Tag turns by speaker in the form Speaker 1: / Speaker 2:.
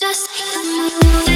Speaker 1: Just